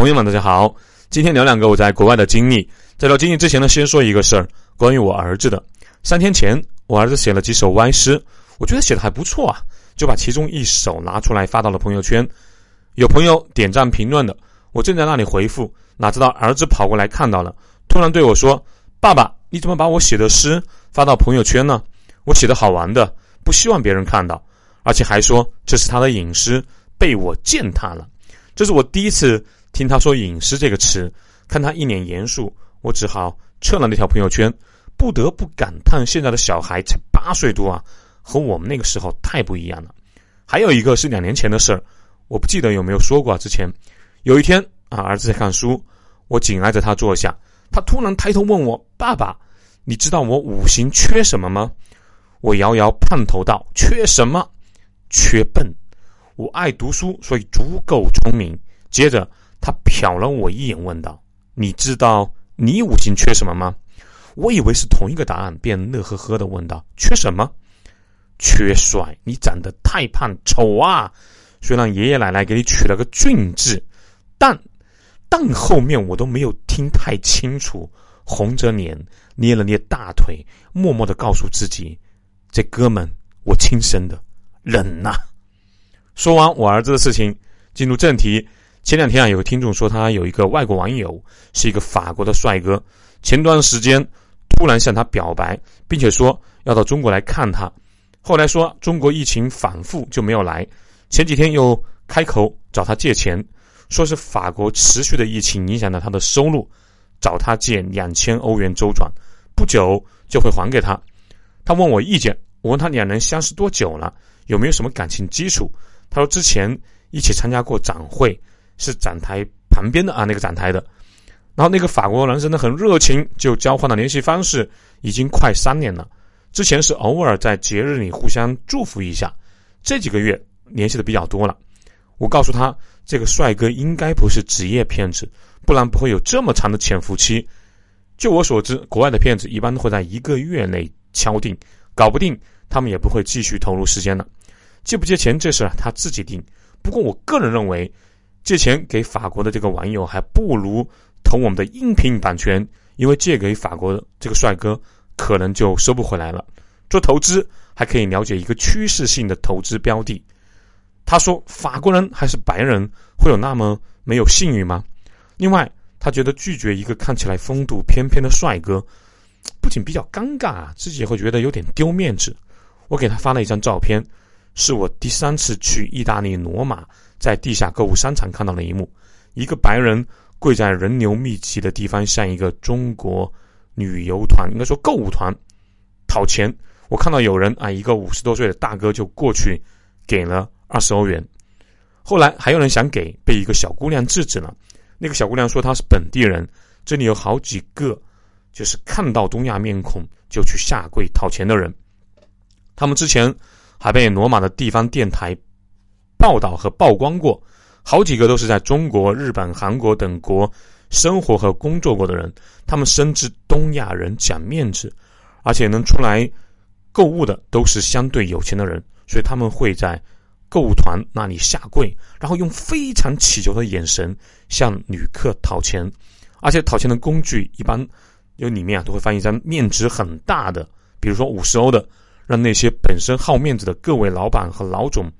朋友们，大家好！今天聊两个我在国外的经历。在聊经历之前呢，先说一个事儿，关于我儿子的。三天前，我儿子写了几首歪诗，我觉得写的还不错啊，就把其中一首拿出来发到了朋友圈。有朋友点赞评论的，我正在那里回复，哪知道儿子跑过来看到了，突然对我说：“爸爸，你怎么把我写的诗发到朋友圈呢？我写的好玩的，不希望别人看到，而且还说这是他的隐私，被我践踏了。”这是我第一次。听他说“隐私”这个词，看他一脸严肃，我只好撤了那条朋友圈。不得不感叹，现在的小孩才八岁多啊，和我们那个时候太不一样了。还有一个是两年前的事儿，我不记得有没有说过。之前有一天啊，儿子在看书，我紧挨着他坐下，他突然抬头问我：“爸爸，你知道我五行缺什么吗？”我摇摇胖头道：“缺什么？缺笨。我爱读书，所以足够聪明。”接着。他瞟了我一眼，问道：“你知道你五行缺什么吗？”我以为是同一个答案，便乐呵呵的问道：“缺什么？缺帅。你长得太胖，丑啊！虽然爷爷奶奶给你取了个俊字，但但后面我都没有听太清楚。红着脸，捏了捏大腿，默默的告诉自己：这哥们我亲生的，忍呐。”说完我儿子的事情，进入正题。前两天啊，有个听众说他有一个外国网友是一个法国的帅哥，前段时间突然向他表白，并且说要到中国来看他，后来说中国疫情反复就没有来，前几天又开口找他借钱，说是法国持续的疫情影响了他的收入，找他借两千欧元周转，不久就会还给他。他问我意见，我问他两人相识多久了，有没有什么感情基础？他说之前一起参加过展会。是展台旁边的啊，那个展台的。然后那个法国男生呢很热情，就交换了联系方式，已经快三年了。之前是偶尔在节日里互相祝福一下，这几个月联系的比较多了。我告诉他，这个帅哥应该不是职业骗子，不然不会有这么长的潜伏期。就我所知，国外的骗子一般都会在一个月内敲定，搞不定他们也不会继续投入时间了。借不借钱这事他自己定。不过我个人认为。借钱给法国的这个网友，还不如投我们的音频版权，因为借给法国这个帅哥，可能就收不回来了。做投资还可以了解一个趋势性的投资标的。他说，法国人还是白人会有那么没有信誉吗？另外，他觉得拒绝一个看起来风度翩翩的帅哥，不仅比较尴尬啊，自己也会觉得有点丢面子。我给他发了一张照片，是我第三次去意大利罗马。在地下购物商场看到了一幕：一个白人跪在人流密集的地方，向一个中国旅游团，应该说购物团讨钱。我看到有人啊，一个五十多岁的大哥就过去给了二十欧元。后来还有人想给，被一个小姑娘制止了。那个小姑娘说她是本地人，这里有好几个就是看到东亚面孔就去下跪讨钱的人。他们之前还被罗马的地方电台。报道和曝光过，好几个都是在中国、日本、韩国等国生活和工作过的人。他们深知东亚人讲面子，而且能出来购物的都是相对有钱的人，所以他们会在购物团那里下跪，然后用非常乞求的眼神向旅客讨钱。而且讨钱的工具一般有里面啊都会放一张面值很大的，比如说五十欧的，让那些本身好面子的各位老板和老总。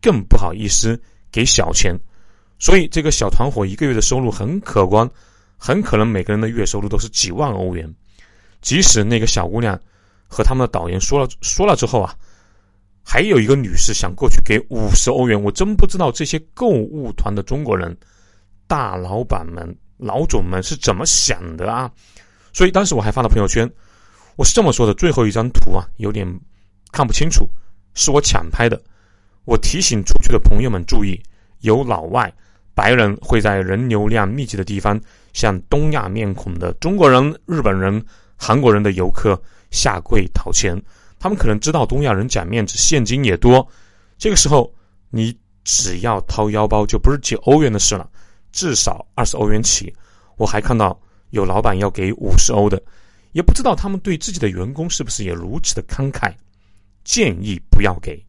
更不好意思给小钱，所以这个小团伙一个月的收入很可观，很可能每个人的月收入都是几万欧元。即使那个小姑娘和他们的导员说了说了之后啊，还有一个女士想过去给五十欧元，我真不知道这些购物团的中国人大老板们、老总们是怎么想的啊！所以当时我还发了朋友圈，我是这么说的：最后一张图啊，有点看不清楚，是我抢拍的。我提醒出去的朋友们注意：有老外、白人会在人流量密集的地方向东亚面孔的中国人、日本人、韩国人的游客下跪讨钱。他们可能知道东亚人讲面子，现金也多。这个时候，你只要掏腰包，就不是几欧元的事了，至少二十欧元起。我还看到有老板要给五十欧的，也不知道他们对自己的员工是不是也如此的慷慨。建议不要给。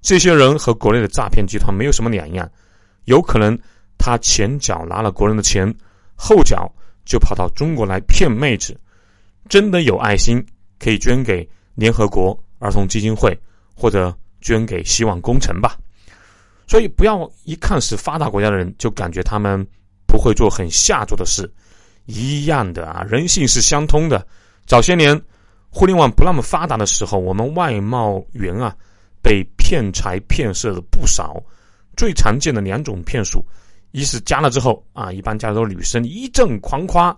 这些人和国内的诈骗集团没有什么两样，有可能他前脚拿了国人的钱，后脚就跑到中国来骗妹子。真的有爱心，可以捐给联合国儿童基金会，或者捐给希望工程吧。所以不要一看是发达国家的人，就感觉他们不会做很下作的事。一样的啊，人性是相通的。早些年互联网不那么发达的时候，我们外贸员啊被骗财骗色的不少。最常见的两种骗术，一是加了之后啊，一般加的都是女生，一阵狂夸，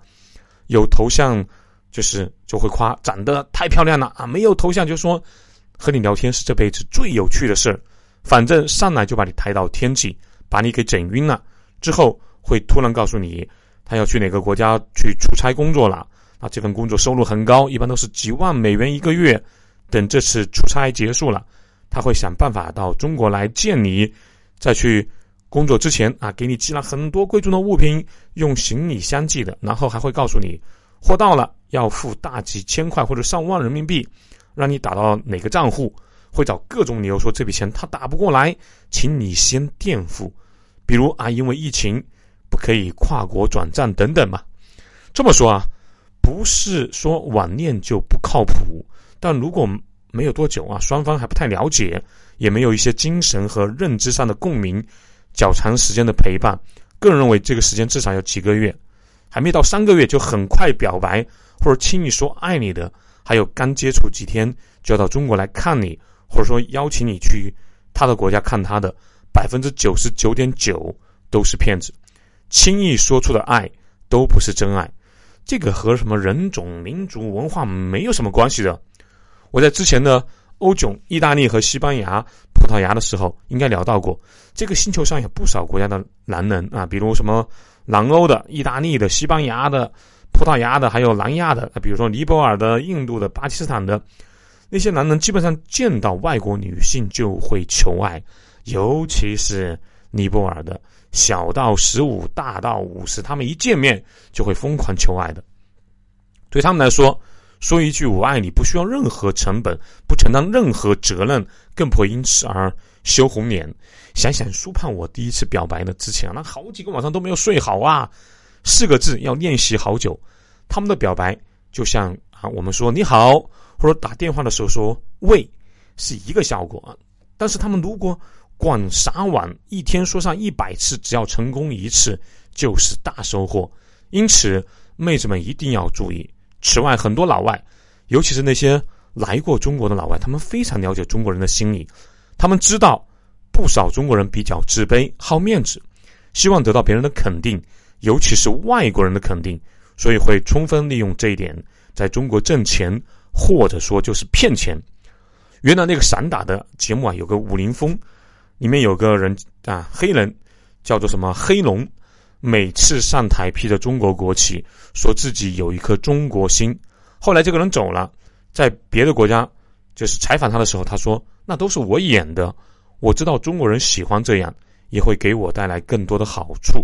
有头像就是就会夸长得太漂亮了啊，没有头像就说和你聊天是这辈子最有趣的事儿，反正上来就把你抬到天际，把你给整晕了，之后会突然告诉你他要去哪个国家去出差工作了，啊，这份工作收入很高，一般都是几万美元一个月，等这次出差结束了，他会想办法到中国来见你。在去工作之前啊，给你寄了很多贵重的物品，用行李箱寄的，然后还会告诉你，货到了要付大几千块或者上万人民币，让你打到哪个账户，会找各种理由说这笔钱他打不过来，请你先垫付，比如啊，因为疫情不可以跨国转账等等嘛。这么说啊，不是说网恋就不靠谱，但如果。没有多久啊，双方还不太了解，也没有一些精神和认知上的共鸣，较长时间的陪伴，个人认为这个时间至少要几个月，还没到三个月就很快表白或者轻易说爱你的，还有刚接触几天就要到中国来看你，或者说邀请你去他的国家看他的，百分之九十九点九都是骗子，轻易说出的爱都不是真爱，这个和什么人种、民族、文化没有什么关系的。我在之前的欧囧、意大利和西班牙、葡萄牙的时候，应该聊到过，这个星球上有不少国家的男人啊，比如什么南欧的、意大利的、西班牙的、葡萄牙的，还有南亚的，比如说尼泊尔的、印度的、巴基斯坦的，那些男人基本上见到外国女性就会求爱，尤其是尼泊尔的，小到十五，大到五十，他们一见面就会疯狂求爱的，对他们来说。说一句“我爱你”，不需要任何成本，不承担任何责任，更不会因此而羞红脸。想想苏盼我第一次表白的之前，那好几个晚上都没有睡好啊，四个字要练习好久。他们的表白就像啊，我们说你好，或者打电话的时候说喂，是一个效果。但是他们如果广撒网，一天说上一百次，只要成功一次就是大收获。因此，妹子们一定要注意。此外，很多老外，尤其是那些来过中国的老外，他们非常了解中国人的心理。他们知道不少中国人比较自卑、好面子，希望得到别人的肯定，尤其是外国人的肯定，所以会充分利用这一点，在中国挣钱，或者说就是骗钱。原来那个散打的节目啊，有个武林风，里面有个人啊，黑人叫做什么黑龙。每次上台披着中国国旗，说自己有一颗中国心。后来这个人走了，在别的国家就是采访他的时候，他说：“那都是我演的。我知道中国人喜欢这样，也会给我带来更多的好处。”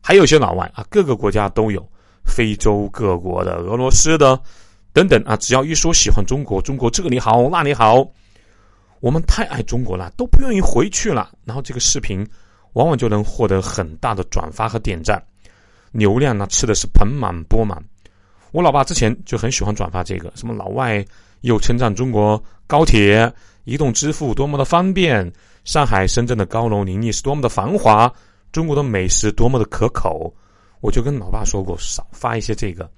还有些老外啊，各个国家都有，非洲各国的、俄罗斯的等等啊，只要一说喜欢中国，中国这里好那里好，我们太爱中国了，都不愿意回去了。然后这个视频。往往就能获得很大的转发和点赞，流量呢吃的是盆满钵满。我老爸之前就很喜欢转发这个，什么老外又称赞中国高铁、移动支付多么的方便，上海、深圳的高楼林立是多么的繁华，中国的美食多么的可口。我就跟老爸说过，少发一些这个。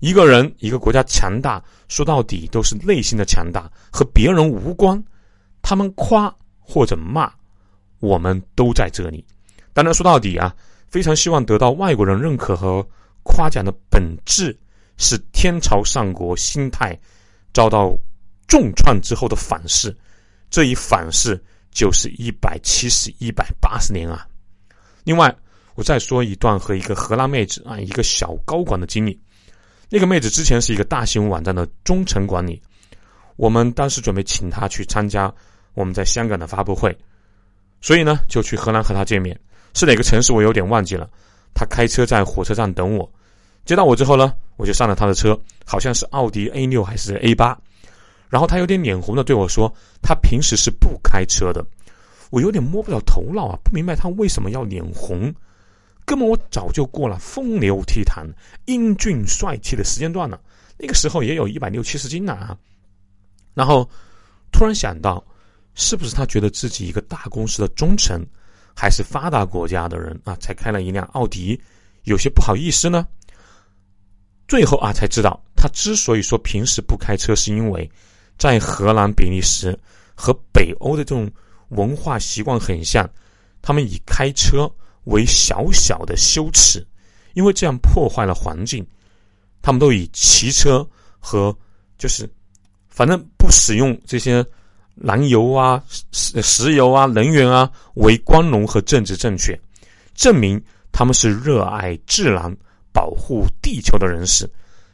一个人、一个国家强大，说到底都是内心的强大，和别人无关。他们夸或者骂。我们都在这里。当然，说到底啊，非常希望得到外国人认可和夸奖的本质，是天朝上国心态遭到重创之后的反噬。这一反噬就是一百七十、一百八十年啊！另外，我再说一段和一个荷兰妹子啊，一个小高管的经历。那个妹子之前是一个大型网站的中层管理，我们当时准备请她去参加我们在香港的发布会。所以呢，就去荷兰和他见面，是哪个城市我有点忘记了。他开车在火车站等我，接到我之后呢，我就上了他的车，好像是奥迪 A 六还是 A 八。然后他有点脸红的对我说：“他平时是不开车的。”我有点摸不了头脑啊，不明白他为什么要脸红。哥们我早就过了风流倜傥、英俊帅气的时间段了。那个时候也有一百六七十斤呢啊。然后突然想到，是不是他觉得自己一个大公司的中层，还是发达国家的人啊，才开了一辆奥迪，有些不好意思呢？最后啊，才知道他之所以说平时不开车，是因为在荷兰、比利时和北欧的这种文化习惯很像，他们以开车为小小的羞耻，因为这样破坏了环境。他们都以骑车和就是反正不使用这些燃油啊、石石油啊、能源啊为光荣和政治正确，证明他们是热爱自然。保护地球的人士，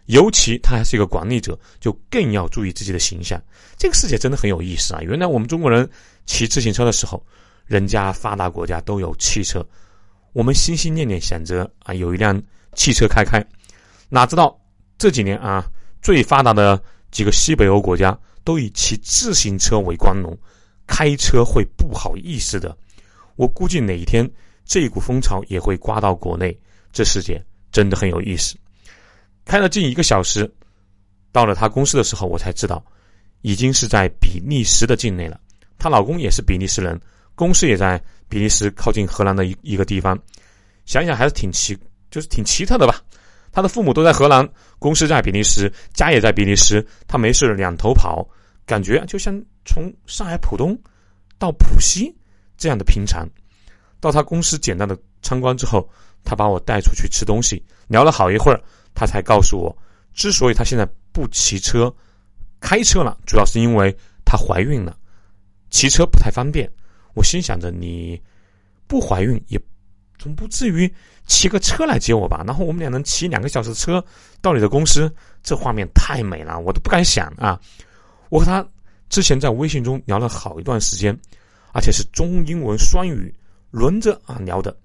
尤其他还是一个管理者，就更要注意自己的形象。这个世界真的很有意思啊！原来我们中国人骑自行车的时候，人家发达国家都有汽车，我们心心念念想着啊有一辆汽车开开，哪知道这几年啊最发达的几个西北欧国家都以骑自行车为光荣，开车会不好意思的。我估计哪一天这一股风潮也会刮到国内，这世界。真的很有意思，开了近一个小时，到了她公司的时候，我才知道，已经是在比利时的境内了。她老公也是比利时人，公司也在比利时靠近荷兰的一一个地方。想想还是挺奇，就是挺奇特的吧。他的父母都在荷兰，公司在比利时，家也在比利时，他没事两头跑，感觉就像从上海浦东到浦西这样的平常。到他公司简单的参观之后。他把我带出去吃东西，聊了好一会儿，他才告诉我，之所以他现在不骑车，开车了，主要是因为她怀孕了，骑车不太方便。我心想着，你不怀孕也总不至于骑个车来接我吧？然后我们俩能骑两个小时车到你的公司，这画面太美了，我都不敢想啊！我和他之前在微信中聊了好一段时间，而且是中英文双语轮着啊聊的。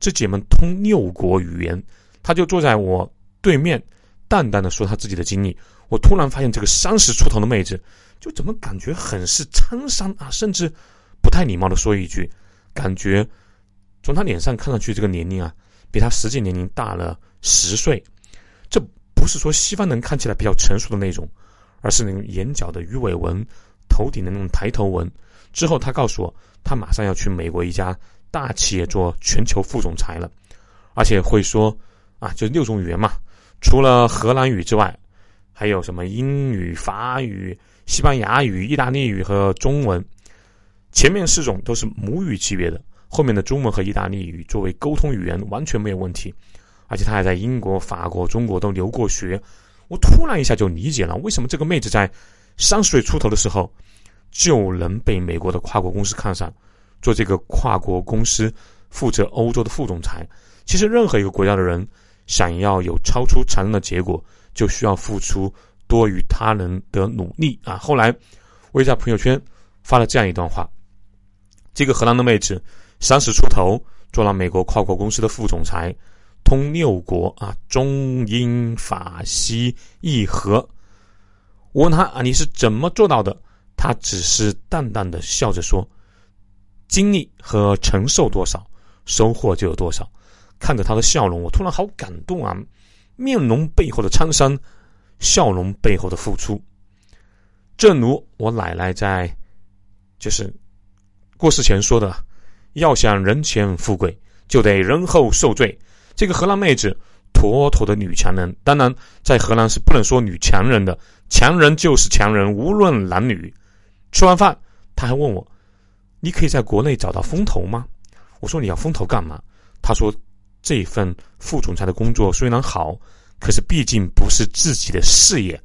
这姐们通六国语言，她就坐在我对面，淡淡的说她自己的经历。我突然发现，这个三十出头的妹子，就怎么感觉很是沧桑啊，甚至不太礼貌的说一句，感觉从她脸上看上去，这个年龄啊，比她实际年龄大了十岁。这不是说西方人看起来比较成熟的那种，而是那种眼角的鱼尾纹，头顶的那种抬头纹。之后他告诉我，他马上要去美国一家。大企业做全球副总裁了，而且会说啊，就六种语言嘛，除了荷兰语之外，还有什么英语、法语、西班牙语、意大利语和中文。前面四种都是母语级别的，后面的中文和意大利语作为沟通语言完全没有问题。而且他还在英国、法国、中国都留过学。我突然一下就理解了，为什么这个妹子在三十岁出头的时候就能被美国的跨国公司看上。做这个跨国公司负责欧洲的副总裁，其实任何一个国家的人想要有超出常人的结果，就需要付出多于他人的努力啊！后来我也在朋友圈发了这样一段话：这个荷兰的妹子三十出头，做了美国跨国公司的副总裁，通六国啊，中英法西意和。我问他啊，你是怎么做到的？他只是淡淡的笑着说。经历和承受多少，收获就有多少。看着他的笑容，我突然好感动啊！面容背后的沧桑，笑容背后的付出。正如我奶奶在就是过世前说的：“要想人前富贵，就得人后受罪。”这个荷兰妹子，妥妥的女强人。当然，在荷兰是不能说女强人的，强人就是强人，无论男女。吃完饭，他还问我。你可以在国内找到风投吗？我说你要风投干嘛？他说这份副总裁的工作虽然好，可是毕竟不是自己的事业，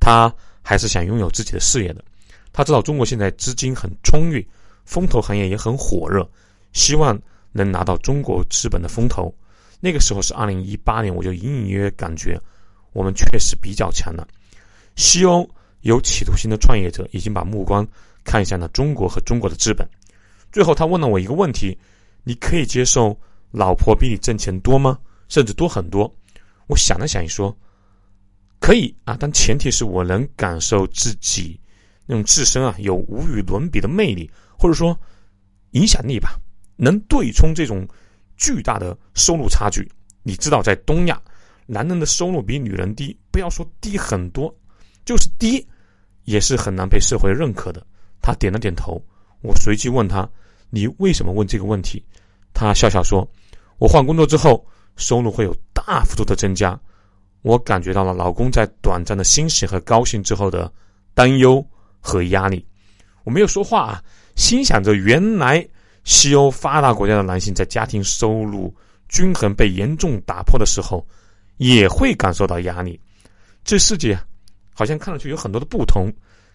他还是想拥有自己的事业的。他知道中国现在资金很充裕，风投行业也很火热，希望能拿到中国资本的风投。那个时候是二零一八年，我就隐隐约约感觉我们确实比较强了。西欧有企图心的创业者已经把目光。看向了中国和中国的资本，最后他问了我一个问题：你可以接受老婆比你挣钱多吗？甚至多很多？我想了想，说可以啊，但前提是我能感受自己那种自身啊有无与伦比的魅力，或者说影响力吧，能对冲这种巨大的收入差距。你知道，在东亚，男人的收入比女人低，不要说低很多，就是低，也是很难被社会认可的。他点了点头。我随即问他：“你为什么问这个问题？”他笑笑说：“我换工作之后，收入会有大幅度的增加。我感觉到了老公在短暂的欣喜和高兴之后的担忧和压力。”我没有说话啊，心想着原来西欧发达国家的男性在家庭收入均衡被严重打破的时候，也会感受到压力。这世界好像看上去有很多的不同，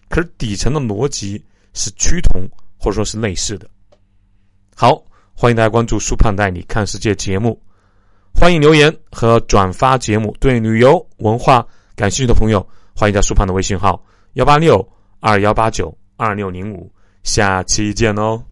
可是底层的逻辑是趋同。或者说是类似的。好，欢迎大家关注“苏胖带你看世界”节目，欢迎留言和转发节目。对旅游文化感兴趣的朋友，欢迎加苏胖的微信号：幺八六二幺八九二六零五。下期见哦。